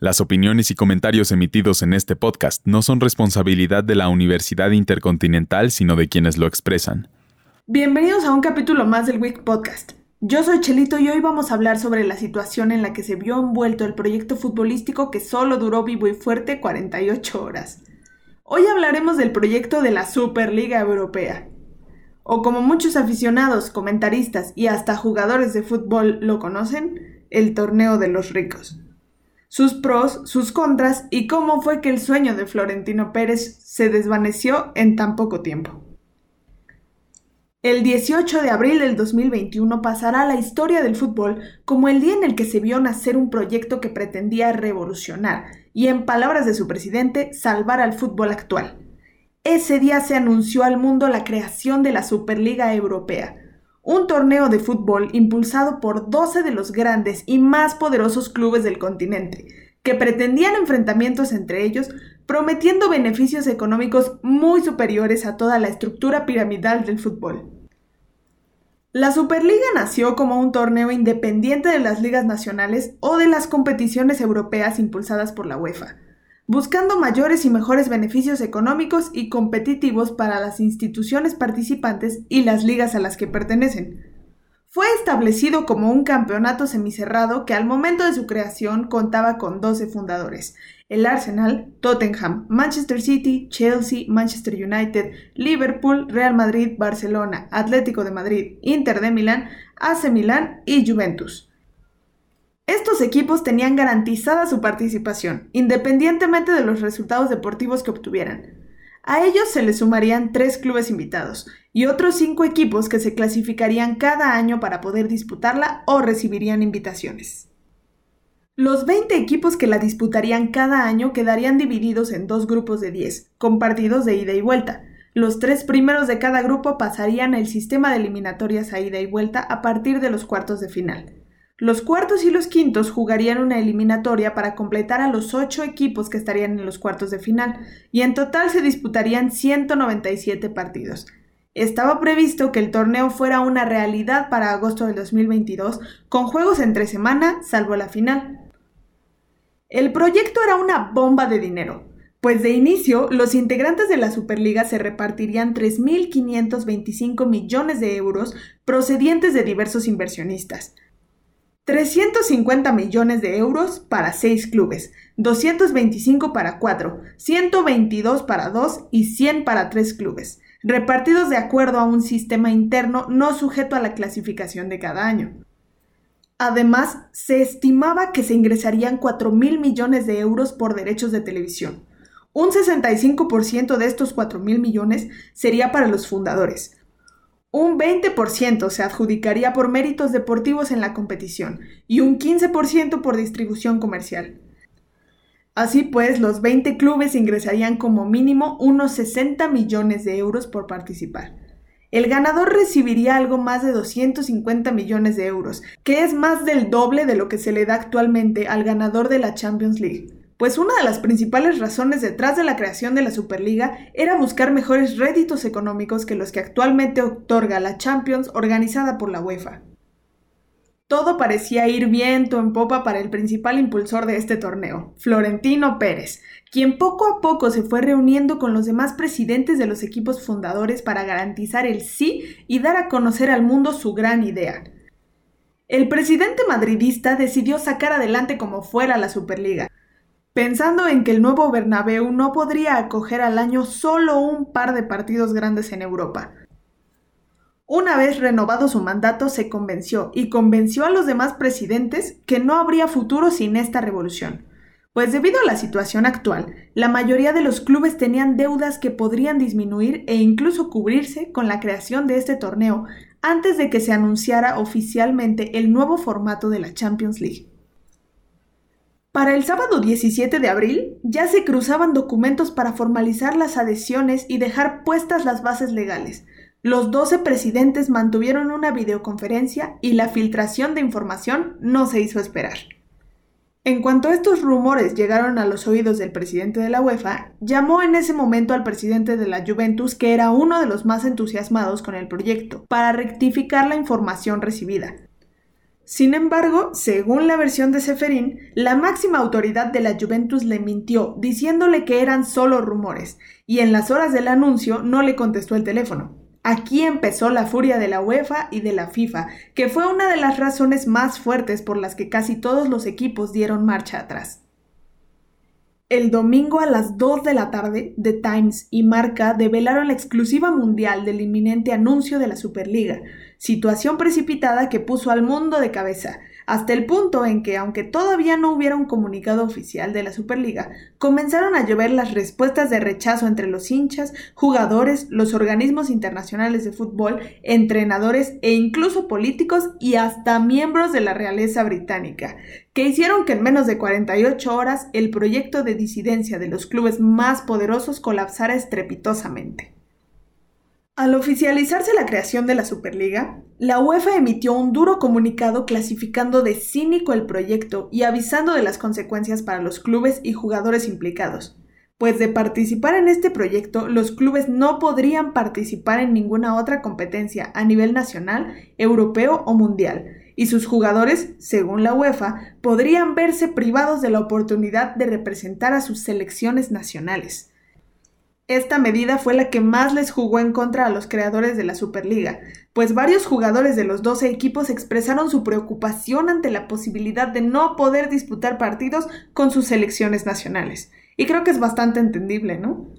Las opiniones y comentarios emitidos en este podcast no son responsabilidad de la Universidad Intercontinental, sino de quienes lo expresan. Bienvenidos a un capítulo más del Week Podcast. Yo soy Chelito y hoy vamos a hablar sobre la situación en la que se vio envuelto el proyecto futbolístico que solo duró vivo y fuerte 48 horas. Hoy hablaremos del proyecto de la Superliga Europea, o como muchos aficionados, comentaristas y hasta jugadores de fútbol lo conocen, el torneo de los ricos sus pros, sus contras y cómo fue que el sueño de Florentino Pérez se desvaneció en tan poco tiempo. El 18 de abril del 2021 pasará a la historia del fútbol como el día en el que se vio nacer un proyecto que pretendía revolucionar y, en palabras de su presidente, salvar al fútbol actual. Ese día se anunció al mundo la creación de la Superliga Europea, un torneo de fútbol impulsado por 12 de los grandes y más poderosos clubes del continente, que pretendían enfrentamientos entre ellos, prometiendo beneficios económicos muy superiores a toda la estructura piramidal del fútbol. La Superliga nació como un torneo independiente de las ligas nacionales o de las competiciones europeas impulsadas por la UEFA buscando mayores y mejores beneficios económicos y competitivos para las instituciones participantes y las ligas a las que pertenecen. Fue establecido como un campeonato semicerrado que al momento de su creación contaba con 12 fundadores, el Arsenal, Tottenham, Manchester City, Chelsea, Manchester United, Liverpool, Real Madrid, Barcelona, Atlético de Madrid, Inter de Milán, AC Milán y Juventus. Estos equipos tenían garantizada su participación, independientemente de los resultados deportivos que obtuvieran. A ellos se les sumarían tres clubes invitados y otros cinco equipos que se clasificarían cada año para poder disputarla o recibirían invitaciones. Los 20 equipos que la disputarían cada año quedarían divididos en dos grupos de 10, con partidos de ida y vuelta. Los tres primeros de cada grupo pasarían el sistema de eliminatorias a ida y vuelta a partir de los cuartos de final. Los cuartos y los quintos jugarían una eliminatoria para completar a los ocho equipos que estarían en los cuartos de final, y en total se disputarían 197 partidos. Estaba previsto que el torneo fuera una realidad para agosto del 2022, con juegos entre semana, salvo la final. El proyecto era una bomba de dinero, pues de inicio los integrantes de la Superliga se repartirían 3.525 millones de euros procedientes de diversos inversionistas. 350 millones de euros para 6 clubes, 225 para 4, 122 para 2 y 100 para 3 clubes, repartidos de acuerdo a un sistema interno no sujeto a la clasificación de cada año. Además, se estimaba que se ingresarían 4 mil millones de euros por derechos de televisión. Un 65% de estos 4 mil millones sería para los fundadores, un 20% se adjudicaría por méritos deportivos en la competición y un 15% por distribución comercial. Así pues, los 20 clubes ingresarían como mínimo unos 60 millones de euros por participar. El ganador recibiría algo más de 250 millones de euros, que es más del doble de lo que se le da actualmente al ganador de la Champions League pues una de las principales razones detrás de la creación de la Superliga era buscar mejores réditos económicos que los que actualmente otorga la Champions organizada por la UEFA. Todo parecía ir viento en popa para el principal impulsor de este torneo, Florentino Pérez, quien poco a poco se fue reuniendo con los demás presidentes de los equipos fundadores para garantizar el sí y dar a conocer al mundo su gran idea. El presidente madridista decidió sacar adelante como fuera la Superliga, pensando en que el nuevo Bernabéu no podría acoger al año solo un par de partidos grandes en Europa. Una vez renovado su mandato, se convenció y convenció a los demás presidentes que no habría futuro sin esta revolución. Pues debido a la situación actual, la mayoría de los clubes tenían deudas que podrían disminuir e incluso cubrirse con la creación de este torneo antes de que se anunciara oficialmente el nuevo formato de la Champions League. Para el sábado 17 de abril ya se cruzaban documentos para formalizar las adhesiones y dejar puestas las bases legales. Los 12 presidentes mantuvieron una videoconferencia y la filtración de información no se hizo esperar. En cuanto estos rumores llegaron a los oídos del presidente de la UEFA, llamó en ese momento al presidente de la Juventus, que era uno de los más entusiasmados con el proyecto, para rectificar la información recibida. Sin embargo, según la versión de Seferín, la máxima autoridad de la Juventus le mintió, diciéndole que eran solo rumores, y en las horas del anuncio no le contestó el teléfono. Aquí empezó la furia de la UEFA y de la FIFA, que fue una de las razones más fuertes por las que casi todos los equipos dieron marcha atrás. El domingo a las 2 de la tarde, The Times y Marca develaron la exclusiva mundial del inminente anuncio de la Superliga, situación precipitada que puso al mundo de cabeza, hasta el punto en que, aunque todavía no hubiera un comunicado oficial de la Superliga, comenzaron a llover las respuestas de rechazo entre los hinchas, jugadores, los organismos internacionales de fútbol, entrenadores e incluso políticos y hasta miembros de la realeza británica, que hicieron que en menos de 48 horas el proyecto de disidencia de los clubes más poderosos colapsara estrepitosamente. Al oficializarse la creación de la Superliga, la UEFA emitió un duro comunicado clasificando de cínico el proyecto y avisando de las consecuencias para los clubes y jugadores implicados, pues de participar en este proyecto los clubes no podrían participar en ninguna otra competencia a nivel nacional, europeo o mundial, y sus jugadores, según la UEFA, podrían verse privados de la oportunidad de representar a sus selecciones nacionales. Esta medida fue la que más les jugó en contra a los creadores de la Superliga, pues varios jugadores de los 12 equipos expresaron su preocupación ante la posibilidad de no poder disputar partidos con sus selecciones nacionales. Y creo que es bastante entendible, ¿no?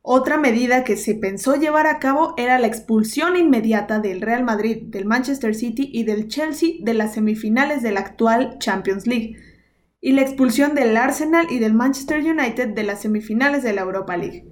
Otra medida que se pensó llevar a cabo era la expulsión inmediata del Real Madrid, del Manchester City y del Chelsea de las semifinales de la actual Champions League y la expulsión del Arsenal y del Manchester United de las semifinales de la Europa League.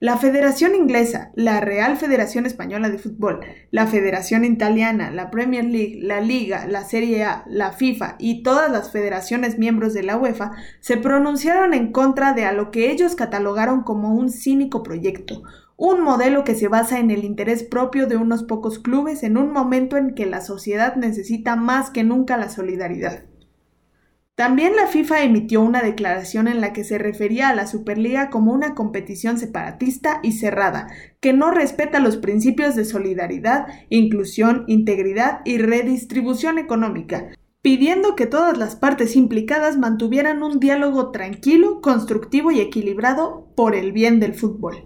La Federación Inglesa, la Real Federación Española de Fútbol, la Federación Italiana, la Premier League, la Liga, la Serie A, la FIFA y todas las federaciones miembros de la UEFA se pronunciaron en contra de a lo que ellos catalogaron como un cínico proyecto, un modelo que se basa en el interés propio de unos pocos clubes en un momento en que la sociedad necesita más que nunca la solidaridad. También la FIFA emitió una declaración en la que se refería a la Superliga como una competición separatista y cerrada, que no respeta los principios de solidaridad, inclusión, integridad y redistribución económica, pidiendo que todas las partes implicadas mantuvieran un diálogo tranquilo, constructivo y equilibrado por el bien del fútbol.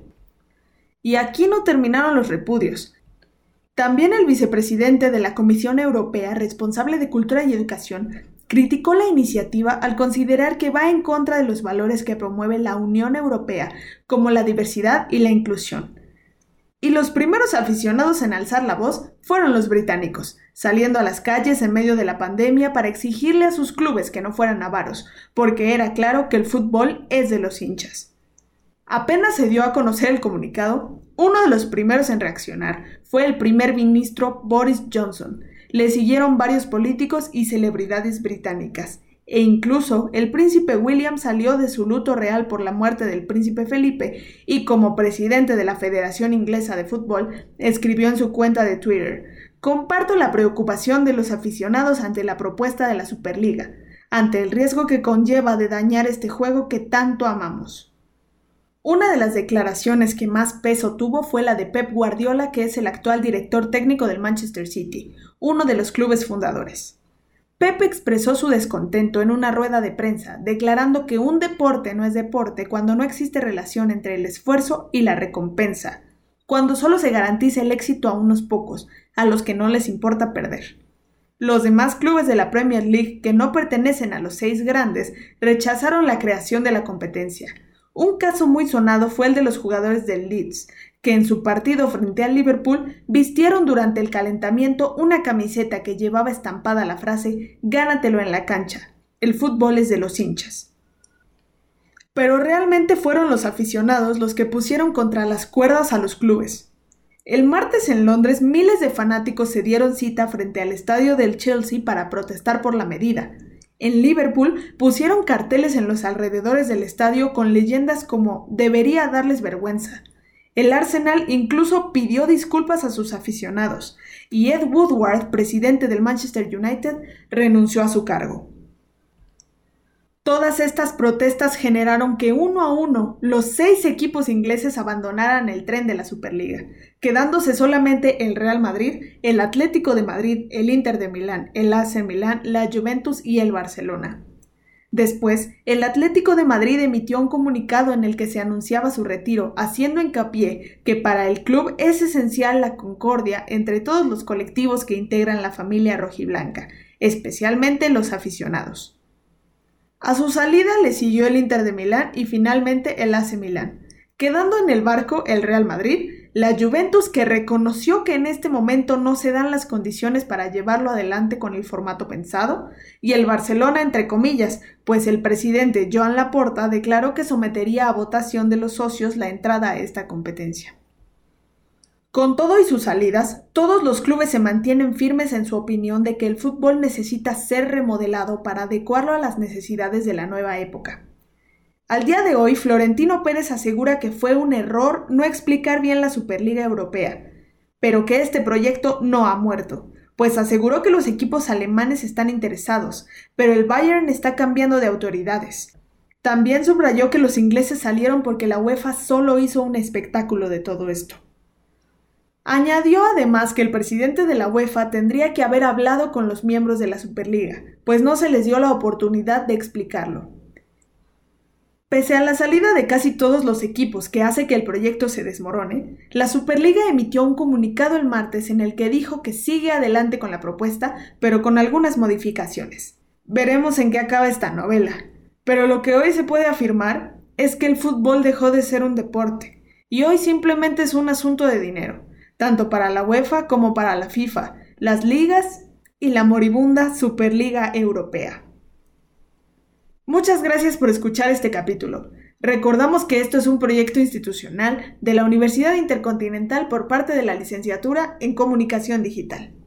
Y aquí no terminaron los repudios. También el vicepresidente de la Comisión Europea responsable de Cultura y Educación criticó la iniciativa al considerar que va en contra de los valores que promueve la Unión Europea, como la diversidad y la inclusión. Y los primeros aficionados en alzar la voz fueron los británicos, saliendo a las calles en medio de la pandemia para exigirle a sus clubes que no fueran avaros, porque era claro que el fútbol es de los hinchas. Apenas se dio a conocer el comunicado, uno de los primeros en reaccionar fue el primer ministro Boris Johnson, le siguieron varios políticos y celebridades británicas, e incluso el príncipe William salió de su luto real por la muerte del príncipe Felipe y como presidente de la Federación Inglesa de Fútbol escribió en su cuenta de Twitter, comparto la preocupación de los aficionados ante la propuesta de la Superliga, ante el riesgo que conlleva de dañar este juego que tanto amamos. Una de las declaraciones que más peso tuvo fue la de Pep Guardiola, que es el actual director técnico del Manchester City, uno de los clubes fundadores. Pep expresó su descontento en una rueda de prensa, declarando que un deporte no es deporte cuando no existe relación entre el esfuerzo y la recompensa, cuando solo se garantiza el éxito a unos pocos, a los que no les importa perder. Los demás clubes de la Premier League que no pertenecen a los seis grandes rechazaron la creación de la competencia, un caso muy sonado fue el de los jugadores del Leeds, que en su partido frente al Liverpool vistieron durante el calentamiento una camiseta que llevaba estampada la frase Gánatelo en la cancha. El fútbol es de los hinchas. Pero realmente fueron los aficionados los que pusieron contra las cuerdas a los clubes. El martes en Londres miles de fanáticos se dieron cita frente al estadio del Chelsea para protestar por la medida, en Liverpool pusieron carteles en los alrededores del estadio con leyendas como debería darles vergüenza. El Arsenal incluso pidió disculpas a sus aficionados, y Ed Woodward, presidente del Manchester United, renunció a su cargo. Todas estas protestas generaron que uno a uno los seis equipos ingleses abandonaran el tren de la Superliga, quedándose solamente el Real Madrid, el Atlético de Madrid, el Inter de Milán, el AC Milán, la Juventus y el Barcelona. Después, el Atlético de Madrid emitió un comunicado en el que se anunciaba su retiro, haciendo hincapié que para el club es esencial la concordia entre todos los colectivos que integran la familia rojiblanca, especialmente los aficionados. A su salida le siguió el Inter de Milán y finalmente el AC Milán, quedando en el barco el Real Madrid, la Juventus que reconoció que en este momento no se dan las condiciones para llevarlo adelante con el formato pensado, y el Barcelona entre comillas, pues el presidente Joan Laporta declaró que sometería a votación de los socios la entrada a esta competencia. Con todo y sus salidas, todos los clubes se mantienen firmes en su opinión de que el fútbol necesita ser remodelado para adecuarlo a las necesidades de la nueva época. Al día de hoy, Florentino Pérez asegura que fue un error no explicar bien la Superliga Europea, pero que este proyecto no ha muerto, pues aseguró que los equipos alemanes están interesados, pero el Bayern está cambiando de autoridades. También subrayó que los ingleses salieron porque la UEFA solo hizo un espectáculo de todo esto. Añadió además que el presidente de la UEFA tendría que haber hablado con los miembros de la Superliga, pues no se les dio la oportunidad de explicarlo. Pese a la salida de casi todos los equipos que hace que el proyecto se desmorone, la Superliga emitió un comunicado el martes en el que dijo que sigue adelante con la propuesta, pero con algunas modificaciones. Veremos en qué acaba esta novela. Pero lo que hoy se puede afirmar es que el fútbol dejó de ser un deporte, y hoy simplemente es un asunto de dinero tanto para la UEFA como para la FIFA, las ligas y la moribunda Superliga Europea. Muchas gracias por escuchar este capítulo. Recordamos que esto es un proyecto institucional de la Universidad Intercontinental por parte de la Licenciatura en Comunicación Digital.